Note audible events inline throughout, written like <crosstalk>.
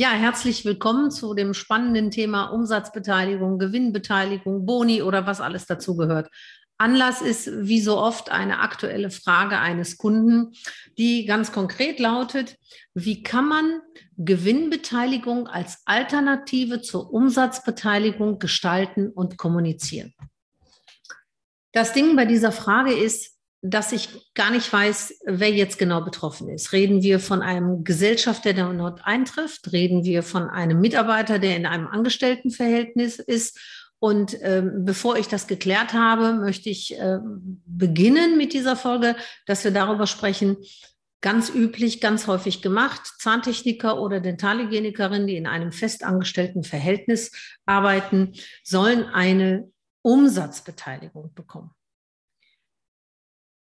Ja, herzlich willkommen zu dem spannenden Thema Umsatzbeteiligung, Gewinnbeteiligung, Boni oder was alles dazugehört. Anlass ist wie so oft eine aktuelle Frage eines Kunden, die ganz konkret lautet, wie kann man Gewinnbeteiligung als Alternative zur Umsatzbeteiligung gestalten und kommunizieren? Das Ding bei dieser Frage ist, dass ich gar nicht weiß, wer jetzt genau betroffen ist. Reden wir von einem Gesellschafter, der dort eintrifft? Reden wir von einem Mitarbeiter, der in einem Angestelltenverhältnis ist? Und ähm, bevor ich das geklärt habe, möchte ich äh, beginnen mit dieser Folge, dass wir darüber sprechen, ganz üblich, ganz häufig gemacht, Zahntechniker oder Dentalhygienikerin, die in einem festangestellten Verhältnis arbeiten, sollen eine Umsatzbeteiligung bekommen.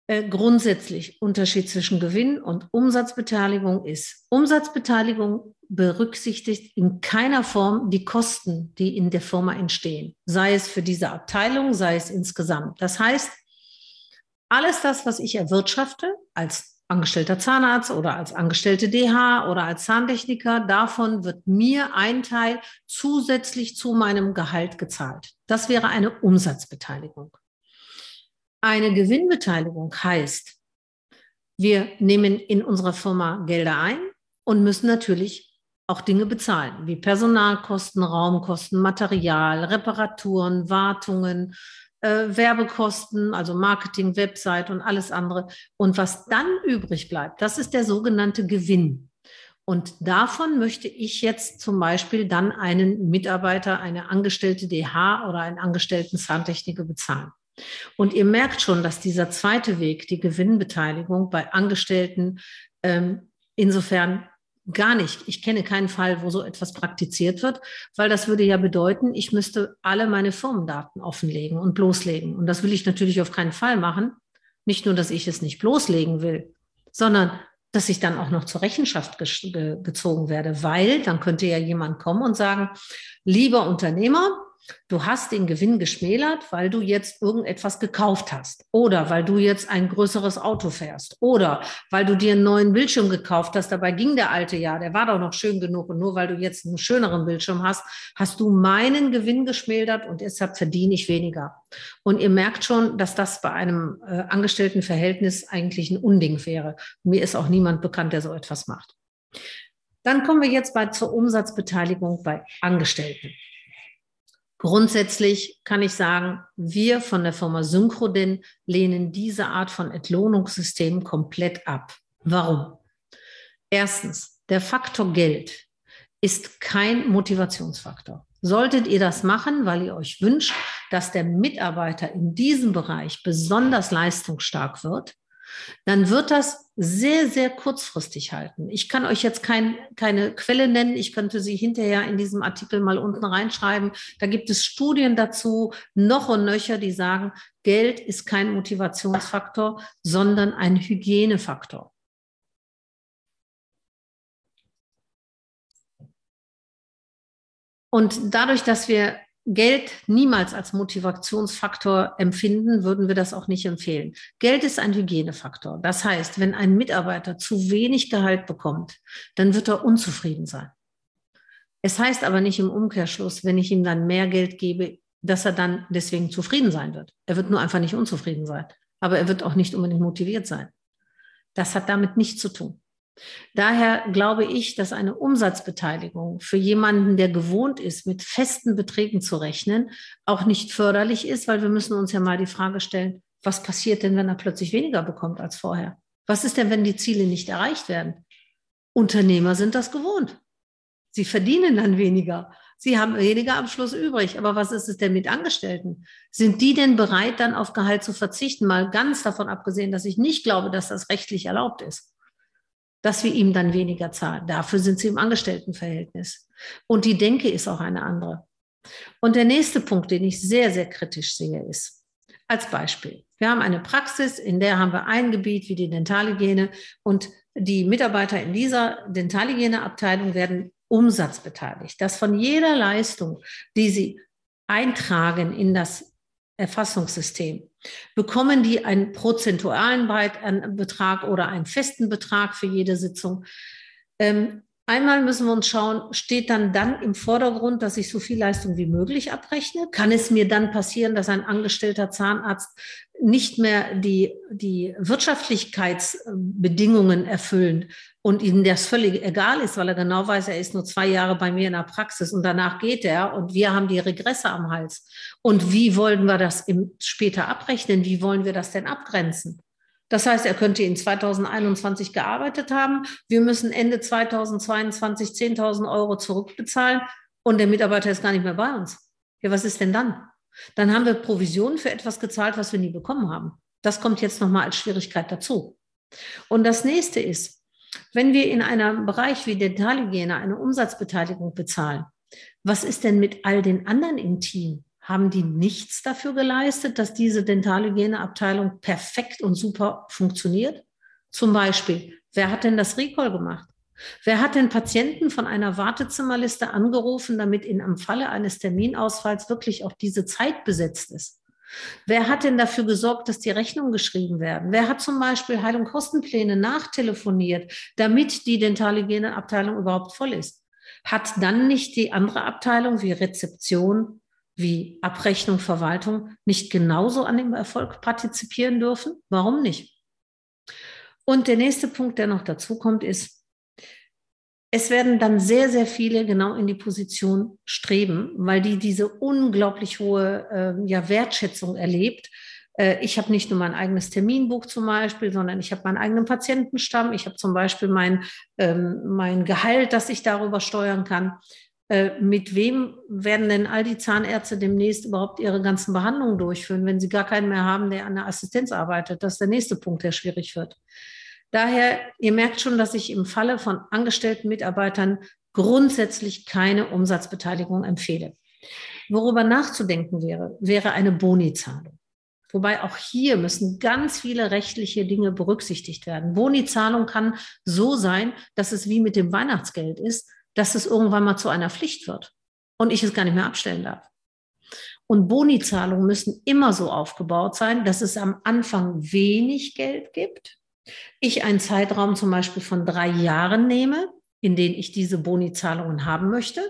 Äh, grundsätzlich Unterschied zwischen Gewinn und Umsatzbeteiligung ist, Umsatzbeteiligung berücksichtigt in keiner Form die Kosten, die in der Firma entstehen, sei es für diese Abteilung, sei es insgesamt. Das heißt, alles das, was ich erwirtschafte als angestellter Zahnarzt oder als angestellte DH oder als Zahntechniker, davon wird mir ein Teil zusätzlich zu meinem Gehalt gezahlt. Das wäre eine Umsatzbeteiligung. Eine Gewinnbeteiligung heißt, wir nehmen in unserer Firma Gelder ein und müssen natürlich auch Dinge bezahlen, wie Personalkosten, Raumkosten, Material, Reparaturen, Wartungen, äh, Werbekosten, also Marketing, Website und alles andere. Und was dann übrig bleibt, das ist der sogenannte Gewinn. Und davon möchte ich jetzt zum Beispiel dann einen Mitarbeiter, eine angestellte DH oder einen angestellten Zahntechniker bezahlen. Und ihr merkt schon, dass dieser zweite Weg, die Gewinnbeteiligung bei Angestellten, ähm, insofern gar nicht. Ich kenne keinen Fall, wo so etwas praktiziert wird, weil das würde ja bedeuten, ich müsste alle meine Firmendaten offenlegen und bloßlegen. Und das will ich natürlich auf keinen Fall machen. Nicht nur, dass ich es nicht bloßlegen will, sondern dass ich dann auch noch zur Rechenschaft ge gezogen werde, weil dann könnte ja jemand kommen und sagen, lieber Unternehmer, Du hast den Gewinn geschmälert, weil du jetzt irgendetwas gekauft hast oder weil du jetzt ein größeres Auto fährst oder weil du dir einen neuen Bildschirm gekauft hast. Dabei ging der alte ja, der war doch noch schön genug und nur weil du jetzt einen schöneren Bildschirm hast, hast du meinen Gewinn geschmälert und deshalb verdiene ich weniger. Und ihr merkt schon, dass das bei einem äh, Angestelltenverhältnis eigentlich ein Unding wäre. Mir ist auch niemand bekannt, der so etwas macht. Dann kommen wir jetzt bei zur Umsatzbeteiligung bei Angestellten. Grundsätzlich kann ich sagen, wir von der Firma Synchrodin lehnen diese Art von Entlohnungssystem komplett ab. Warum? Erstens, der Faktor Geld ist kein Motivationsfaktor. Solltet ihr das machen, weil ihr euch wünscht, dass der Mitarbeiter in diesem Bereich besonders leistungsstark wird, dann wird das sehr, sehr kurzfristig halten. Ich kann euch jetzt kein, keine Quelle nennen. Ich könnte sie hinterher in diesem Artikel mal unten reinschreiben. Da gibt es Studien dazu, noch und nöcher, die sagen, Geld ist kein Motivationsfaktor, sondern ein Hygienefaktor. Und dadurch, dass wir Geld niemals als Motivationsfaktor empfinden, würden wir das auch nicht empfehlen. Geld ist ein Hygienefaktor. Das heißt, wenn ein Mitarbeiter zu wenig Gehalt bekommt, dann wird er unzufrieden sein. Es heißt aber nicht im Umkehrschluss, wenn ich ihm dann mehr Geld gebe, dass er dann deswegen zufrieden sein wird. Er wird nur einfach nicht unzufrieden sein. Aber er wird auch nicht unbedingt motiviert sein. Das hat damit nichts zu tun. Daher glaube ich, dass eine Umsatzbeteiligung für jemanden, der gewohnt ist, mit festen Beträgen zu rechnen, auch nicht förderlich ist, weil wir müssen uns ja mal die Frage stellen, was passiert denn, wenn er plötzlich weniger bekommt als vorher? Was ist denn, wenn die Ziele nicht erreicht werden? Unternehmer sind das gewohnt. Sie verdienen dann weniger. Sie haben weniger am Schluss übrig. Aber was ist es denn mit Angestellten? Sind die denn bereit, dann auf Gehalt zu verzichten? Mal ganz davon abgesehen, dass ich nicht glaube, dass das rechtlich erlaubt ist dass wir ihm dann weniger zahlen. Dafür sind sie im Angestelltenverhältnis. Und die Denke ist auch eine andere. Und der nächste Punkt, den ich sehr, sehr kritisch sehe, ist, als Beispiel, wir haben eine Praxis, in der haben wir ein Gebiet wie die Dentalhygiene und die Mitarbeiter in dieser Dentalhygieneabteilung werden umsatzbeteiligt, dass von jeder Leistung, die sie eintragen in das Erfassungssystem, bekommen die einen prozentualen Betrag oder einen festen Betrag für jede Sitzung. Ähm, Einmal müssen wir uns schauen, steht dann dann im Vordergrund, dass ich so viel Leistung wie möglich abrechne? Kann es mir dann passieren, dass ein angestellter Zahnarzt nicht mehr die, die Wirtschaftlichkeitsbedingungen erfüllen und ihnen das völlig egal ist, weil er genau weiß, er ist nur zwei Jahre bei mir in der Praxis und danach geht er und wir haben die Regresse am Hals. Und wie wollen wir das im, später abrechnen? Wie wollen wir das denn abgrenzen? Das heißt, er könnte in 2021 gearbeitet haben. Wir müssen Ende 2022 10.000 Euro zurückbezahlen und der Mitarbeiter ist gar nicht mehr bei uns. Ja, was ist denn dann? Dann haben wir Provisionen für etwas gezahlt, was wir nie bekommen haben. Das kommt jetzt nochmal als Schwierigkeit dazu. Und das nächste ist, wenn wir in einem Bereich wie Dentalhygiene eine Umsatzbeteiligung bezahlen, was ist denn mit all den anderen im Team? Haben die nichts dafür geleistet, dass diese Dentalhygieneabteilung perfekt und super funktioniert? Zum Beispiel, wer hat denn das Recall gemacht? Wer hat den Patienten von einer Wartezimmerliste angerufen, damit in am Falle eines Terminausfalls wirklich auch diese Zeit besetzt ist? Wer hat denn dafür gesorgt, dass die Rechnungen geschrieben werden? Wer hat zum Beispiel Heil- und Kostenpläne nachtelefoniert, damit die Dentalhygieneabteilung überhaupt voll ist? Hat dann nicht die andere Abteilung wie Rezeption wie Abrechnung, Verwaltung nicht genauso an dem Erfolg partizipieren dürfen? Warum nicht? Und der nächste Punkt, der noch dazu kommt, ist, es werden dann sehr, sehr viele genau in die Position streben, weil die diese unglaublich hohe äh, ja, Wertschätzung erlebt. Äh, ich habe nicht nur mein eigenes Terminbuch zum Beispiel, sondern ich habe meinen eigenen Patientenstamm. Ich habe zum Beispiel mein, ähm, mein Gehalt, das ich darüber steuern kann. Äh, mit wem werden denn all die Zahnärzte demnächst überhaupt ihre ganzen Behandlungen durchführen, wenn sie gar keinen mehr haben, der an der Assistenz arbeitet? Das ist der nächste Punkt, der schwierig wird. Daher, ihr merkt schon, dass ich im Falle von angestellten Mitarbeitern grundsätzlich keine Umsatzbeteiligung empfehle. Worüber nachzudenken wäre, wäre eine Bonizahlung. Wobei auch hier müssen ganz viele rechtliche Dinge berücksichtigt werden. Bonizahlung kann so sein, dass es wie mit dem Weihnachtsgeld ist dass es irgendwann mal zu einer Pflicht wird und ich es gar nicht mehr abstellen darf. Und Bonizahlungen müssen immer so aufgebaut sein, dass es am Anfang wenig Geld gibt. Ich einen Zeitraum zum Beispiel von drei Jahren nehme, in denen ich diese Bonizahlungen haben möchte.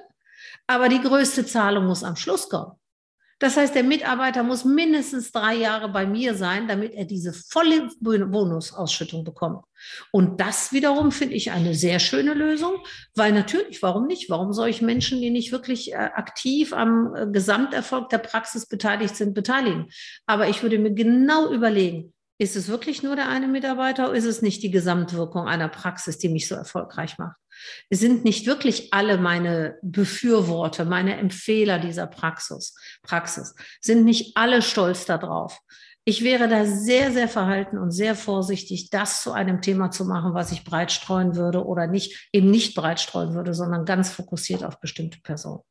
Aber die größte Zahlung muss am Schluss kommen. Das heißt, der Mitarbeiter muss mindestens drei Jahre bei mir sein, damit er diese volle Bonusausschüttung bekommt. Und das wiederum finde ich eine sehr schöne Lösung, weil natürlich, warum nicht? Warum soll ich Menschen, die nicht wirklich äh, aktiv am äh, Gesamterfolg der Praxis beteiligt sind, beteiligen? Aber ich würde mir genau überlegen, ist es wirklich nur der eine Mitarbeiter oder ist es nicht die Gesamtwirkung einer Praxis, die mich so erfolgreich macht? Es sind nicht wirklich alle meine Befürworter, meine Empfehler dieser Praxis, Praxis, sind nicht alle stolz darauf. Ich wäre da sehr, sehr verhalten und sehr vorsichtig, das zu einem Thema zu machen, was ich breit streuen würde oder nicht, eben nicht breit streuen würde, sondern ganz fokussiert auf bestimmte Personen.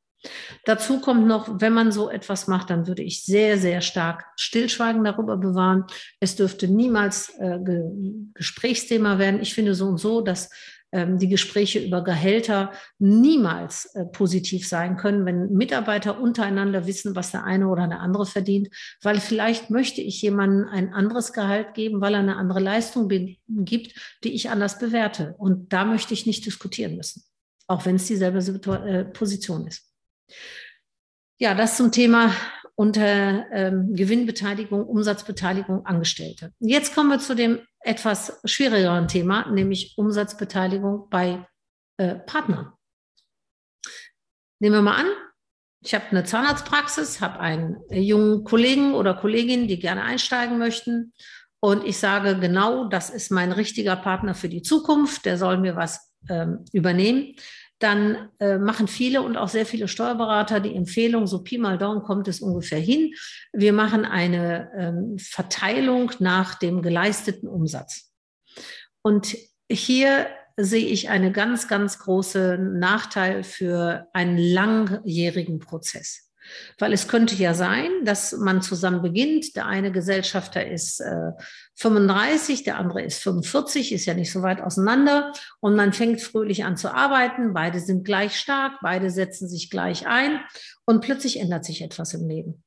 Dazu kommt noch, wenn man so etwas macht, dann würde ich sehr, sehr stark Stillschweigen darüber bewahren. Es dürfte niemals äh, Ge Gesprächsthema werden. Ich finde so und so, dass ähm, die Gespräche über Gehälter niemals äh, positiv sein können, wenn Mitarbeiter untereinander wissen, was der eine oder der andere verdient, weil vielleicht möchte ich jemandem ein anderes Gehalt geben, weil er eine andere Leistung gibt, die ich anders bewerte. Und da möchte ich nicht diskutieren müssen, auch wenn es dieselbe äh, Position ist. Ja, das zum Thema unter ähm, Gewinnbeteiligung, Umsatzbeteiligung Angestellte. Jetzt kommen wir zu dem etwas schwierigeren Thema, nämlich Umsatzbeteiligung bei äh, Partnern. Nehmen wir mal an, ich habe eine Zahnarztpraxis, habe einen jungen Kollegen oder Kollegin, die gerne einsteigen möchten. Und ich sage genau, das ist mein richtiger Partner für die Zukunft, der soll mir was ähm, übernehmen dann äh, machen viele und auch sehr viele Steuerberater die Empfehlung, so Pi mal Daumen kommt es ungefähr hin. Wir machen eine ähm, Verteilung nach dem geleisteten Umsatz. Und hier sehe ich einen ganz, ganz großen Nachteil für einen langjährigen Prozess. Weil es könnte ja sein, dass man zusammen beginnt. Der eine Gesellschafter ist äh, 35, der andere ist 45, ist ja nicht so weit auseinander. Und man fängt fröhlich an zu arbeiten. Beide sind gleich stark, beide setzen sich gleich ein. Und plötzlich ändert sich etwas im Leben.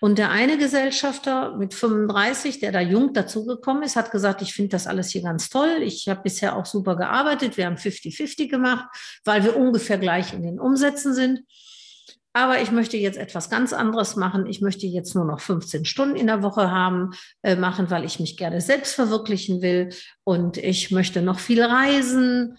Und der eine Gesellschafter mit 35, der da jung dazugekommen ist, hat gesagt, ich finde das alles hier ganz toll. Ich habe bisher auch super gearbeitet. Wir haben 50-50 gemacht, weil wir ungefähr gleich in den Umsätzen sind. Aber ich möchte jetzt etwas ganz anderes machen. Ich möchte jetzt nur noch 15 Stunden in der Woche haben, äh, machen, weil ich mich gerne selbst verwirklichen will. Und ich möchte noch viel reisen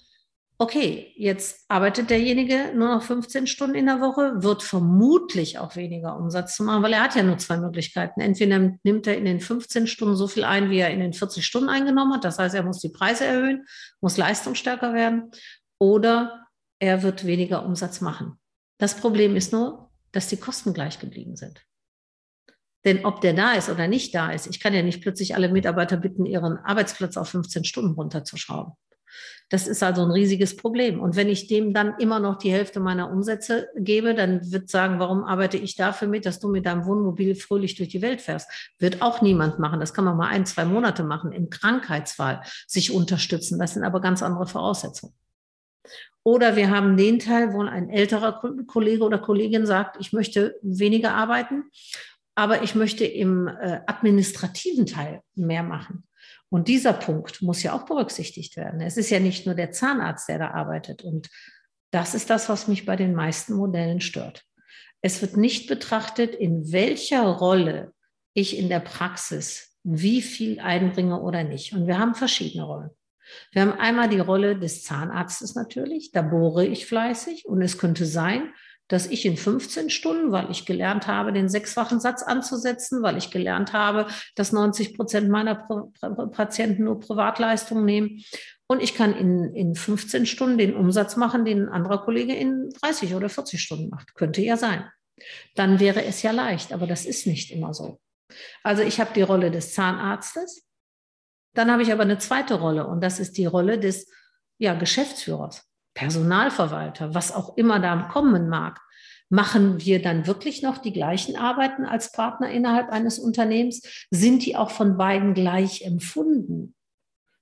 okay, jetzt arbeitet derjenige nur noch 15 Stunden in der Woche, wird vermutlich auch weniger Umsatz zu machen, weil er hat ja nur zwei Möglichkeiten. Entweder nimmt er in den 15 Stunden so viel ein, wie er in den 40 Stunden eingenommen hat. Das heißt, er muss die Preise erhöhen, muss leistungsstärker werden oder er wird weniger Umsatz machen. Das Problem ist nur, dass die Kosten gleich geblieben sind. Denn ob der da ist oder nicht da ist, ich kann ja nicht plötzlich alle Mitarbeiter bitten, ihren Arbeitsplatz auf 15 Stunden runterzuschrauben. Das ist also ein riesiges Problem. Und wenn ich dem dann immer noch die Hälfte meiner Umsätze gebe, dann wird sagen, warum arbeite ich dafür mit, dass du mit deinem Wohnmobil fröhlich durch die Welt fährst? Wird auch niemand machen. Das kann man mal ein, zwei Monate machen, im Krankheitsfall sich unterstützen. Das sind aber ganz andere Voraussetzungen. Oder wir haben den Teil, wo ein älterer Kollege oder Kollegin sagt, ich möchte weniger arbeiten, aber ich möchte im äh, administrativen Teil mehr machen. Und dieser Punkt muss ja auch berücksichtigt werden. Es ist ja nicht nur der Zahnarzt, der da arbeitet. Und das ist das, was mich bei den meisten Modellen stört. Es wird nicht betrachtet, in welcher Rolle ich in der Praxis wie viel einbringe oder nicht. Und wir haben verschiedene Rollen. Wir haben einmal die Rolle des Zahnarztes natürlich. Da bohre ich fleißig. Und es könnte sein, dass ich in 15 Stunden, weil ich gelernt habe, den sechsfachen Satz anzusetzen, weil ich gelernt habe, dass 90 Prozent meiner Patienten nur Privatleistungen nehmen. Und ich kann in, in 15 Stunden den Umsatz machen, den ein anderer Kollege in 30 oder 40 Stunden macht. Könnte ja sein. Dann wäre es ja leicht, aber das ist nicht immer so. Also ich habe die Rolle des Zahnarztes. Dann habe ich aber eine zweite Rolle und das ist die Rolle des ja, Geschäftsführers. Personalverwalter, was auch immer da kommen mag, machen wir dann wirklich noch die gleichen Arbeiten als Partner innerhalb eines Unternehmens? Sind die auch von beiden gleich empfunden?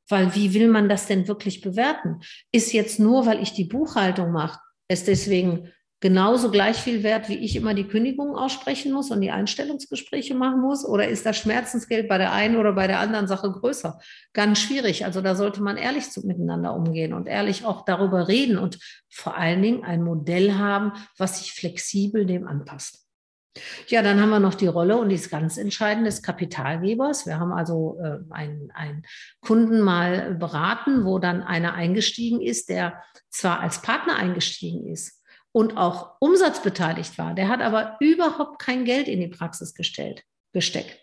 Weil wie will man das denn wirklich bewerten? Ist jetzt nur, weil ich die Buchhaltung mache, es deswegen genauso gleich viel wert, wie ich immer die Kündigung aussprechen muss und die Einstellungsgespräche machen muss? Oder ist das Schmerzensgeld bei der einen oder bei der anderen Sache größer? Ganz schwierig. Also da sollte man ehrlich zu, miteinander umgehen und ehrlich auch darüber reden und vor allen Dingen ein Modell haben, was sich flexibel dem anpasst. Ja, dann haben wir noch die Rolle und die ist ganz entscheidend des Kapitalgebers. Wir haben also äh, einen, einen Kunden mal beraten, wo dann einer eingestiegen ist, der zwar als Partner eingestiegen ist, und auch umsatzbeteiligt war, der hat aber überhaupt kein Geld in die Praxis gestellt, gesteckt.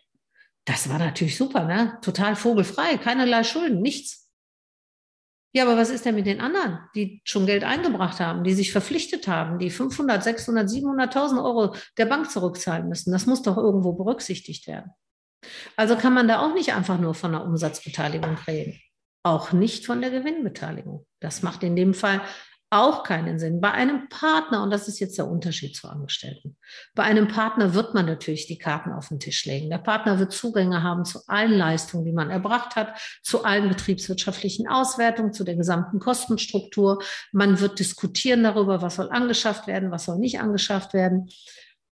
Das war natürlich super, ne? Total vogelfrei, keinerlei Schulden, nichts. Ja, aber was ist denn mit den anderen, die schon Geld eingebracht haben, die sich verpflichtet haben, die 500, 600, 700.000 Euro der Bank zurückzahlen müssen? Das muss doch irgendwo berücksichtigt werden. Also kann man da auch nicht einfach nur von der Umsatzbeteiligung reden. Auch nicht von der Gewinnbeteiligung. Das macht in dem Fall auch keinen Sinn. Bei einem Partner, und das ist jetzt der Unterschied zu Angestellten, bei einem Partner wird man natürlich die Karten auf den Tisch legen. Der Partner wird Zugänge haben zu allen Leistungen, die man erbracht hat, zu allen betriebswirtschaftlichen Auswertungen, zu der gesamten Kostenstruktur. Man wird diskutieren darüber, was soll angeschafft werden, was soll nicht angeschafft werden.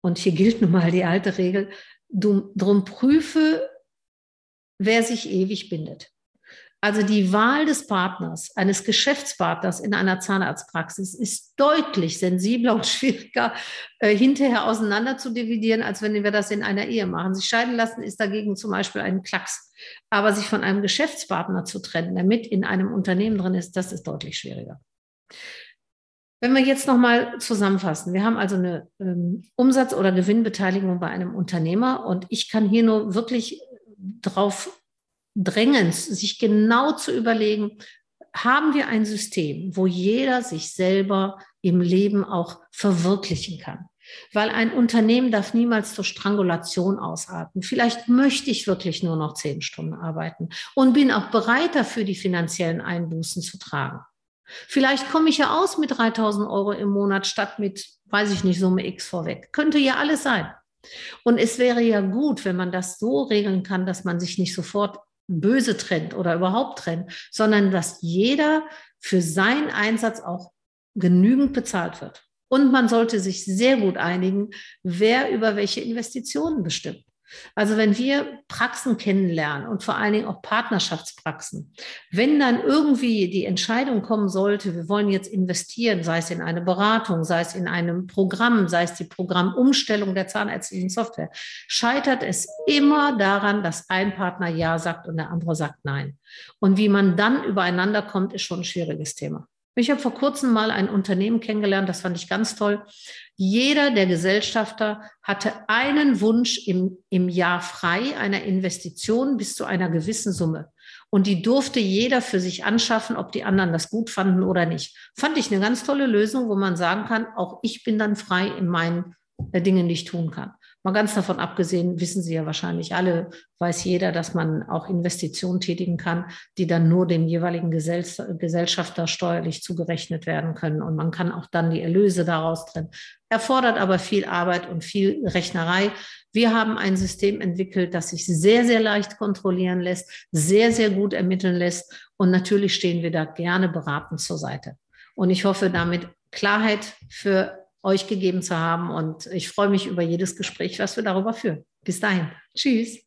Und hier gilt nun mal die alte Regel, drum prüfe, wer sich ewig bindet. Also die Wahl des Partners, eines Geschäftspartners in einer Zahnarztpraxis ist deutlich sensibler und <laughs> schwieriger äh, hinterher auseinander zu dividieren, als wenn wir das in einer Ehe machen. Sich scheiden lassen ist dagegen zum Beispiel ein Klacks. Aber sich von einem Geschäftspartner zu trennen, der mit in einem Unternehmen drin ist, das ist deutlich schwieriger. Wenn wir jetzt nochmal zusammenfassen, wir haben also eine ähm, Umsatz- oder Gewinnbeteiligung bei einem Unternehmer und ich kann hier nur wirklich darauf Drängens, sich genau zu überlegen, haben wir ein System, wo jeder sich selber im Leben auch verwirklichen kann. Weil ein Unternehmen darf niemals zur Strangulation ausarten. Vielleicht möchte ich wirklich nur noch zehn Stunden arbeiten und bin auch bereit dafür, die finanziellen Einbußen zu tragen. Vielleicht komme ich ja aus mit 3000 Euro im Monat statt mit, weiß ich nicht, Summe X vorweg. Könnte ja alles sein. Und es wäre ja gut, wenn man das so regeln kann, dass man sich nicht sofort böse trennt oder überhaupt trennt, sondern dass jeder für seinen Einsatz auch genügend bezahlt wird. Und man sollte sich sehr gut einigen, wer über welche Investitionen bestimmt. Also wenn wir Praxen kennenlernen und vor allen Dingen auch Partnerschaftspraxen, wenn dann irgendwie die Entscheidung kommen sollte, wir wollen jetzt investieren, sei es in eine Beratung, sei es in einem Programm, sei es die Programmumstellung der zahnärztlichen Software, scheitert es immer daran, dass ein Partner Ja sagt und der andere sagt Nein. Und wie man dann übereinander kommt, ist schon ein schwieriges Thema. Ich habe vor kurzem mal ein Unternehmen kennengelernt, das fand ich ganz toll. Jeder der Gesellschafter hatte einen Wunsch im, im Jahr frei einer Investition bis zu einer gewissen Summe. Und die durfte jeder für sich anschaffen, ob die anderen das gut fanden oder nicht. Fand ich eine ganz tolle Lösung, wo man sagen kann, auch ich bin dann frei in meinen äh, Dingen, die ich tun kann. Mal ganz davon abgesehen, wissen Sie ja wahrscheinlich alle, weiß jeder, dass man auch Investitionen tätigen kann, die dann nur dem jeweiligen Gesellschafter steuerlich zugerechnet werden können. Und man kann auch dann die Erlöse daraus trennen. Erfordert aber viel Arbeit und viel Rechnerei. Wir haben ein System entwickelt, das sich sehr, sehr leicht kontrollieren lässt, sehr, sehr gut ermitteln lässt. Und natürlich stehen wir da gerne beratend zur Seite. Und ich hoffe damit Klarheit für euch gegeben zu haben. Und ich freue mich über jedes Gespräch, was wir darüber führen. Bis dahin. Tschüss.